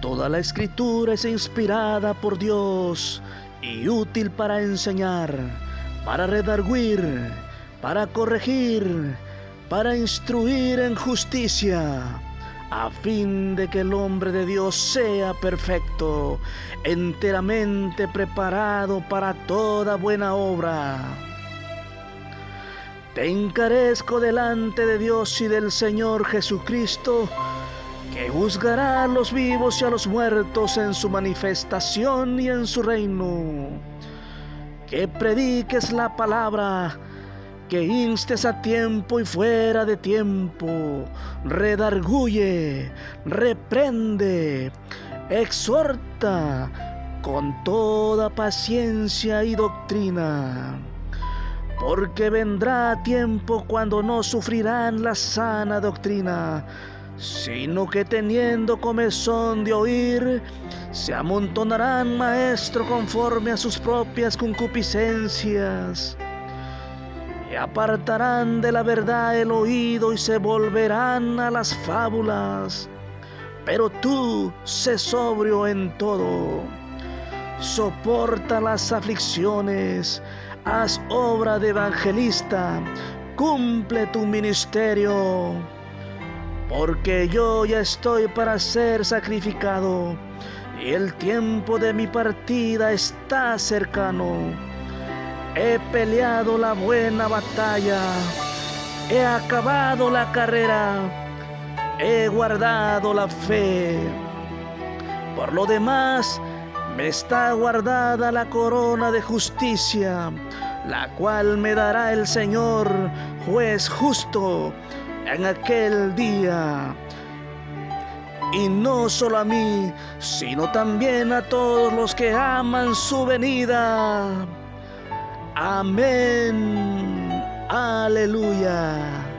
Toda la escritura es inspirada por Dios y útil para enseñar, para redarguir, para corregir, para instruir en justicia, a fin de que el hombre de Dios sea perfecto, enteramente preparado para toda buena obra. Te encarezco delante de Dios y del Señor Jesucristo, que juzgará a los vivos y a los muertos en su manifestación y en su reino. Que prediques la palabra, que instes a tiempo y fuera de tiempo, redarguye, reprende, exhorta con toda paciencia y doctrina porque vendrá tiempo cuando no sufrirán la sana doctrina, sino que teniendo comezón de oír, se amontonarán maestro conforme a sus propias concupiscencias. Y apartarán de la verdad el oído y se volverán a las fábulas. Pero tú, sé sobrio en todo, soporta las aflicciones, haz obra de evangelista, cumple tu ministerio, porque yo ya estoy para ser sacrificado y el tiempo de mi partida está cercano. He peleado la buena batalla, he acabado la carrera, he guardado la fe. Por lo demás, me está guardada la corona de justicia, la cual me dará el Señor, juez justo, en aquel día. Y no solo a mí, sino también a todos los que aman su venida. Amén. Aleluya.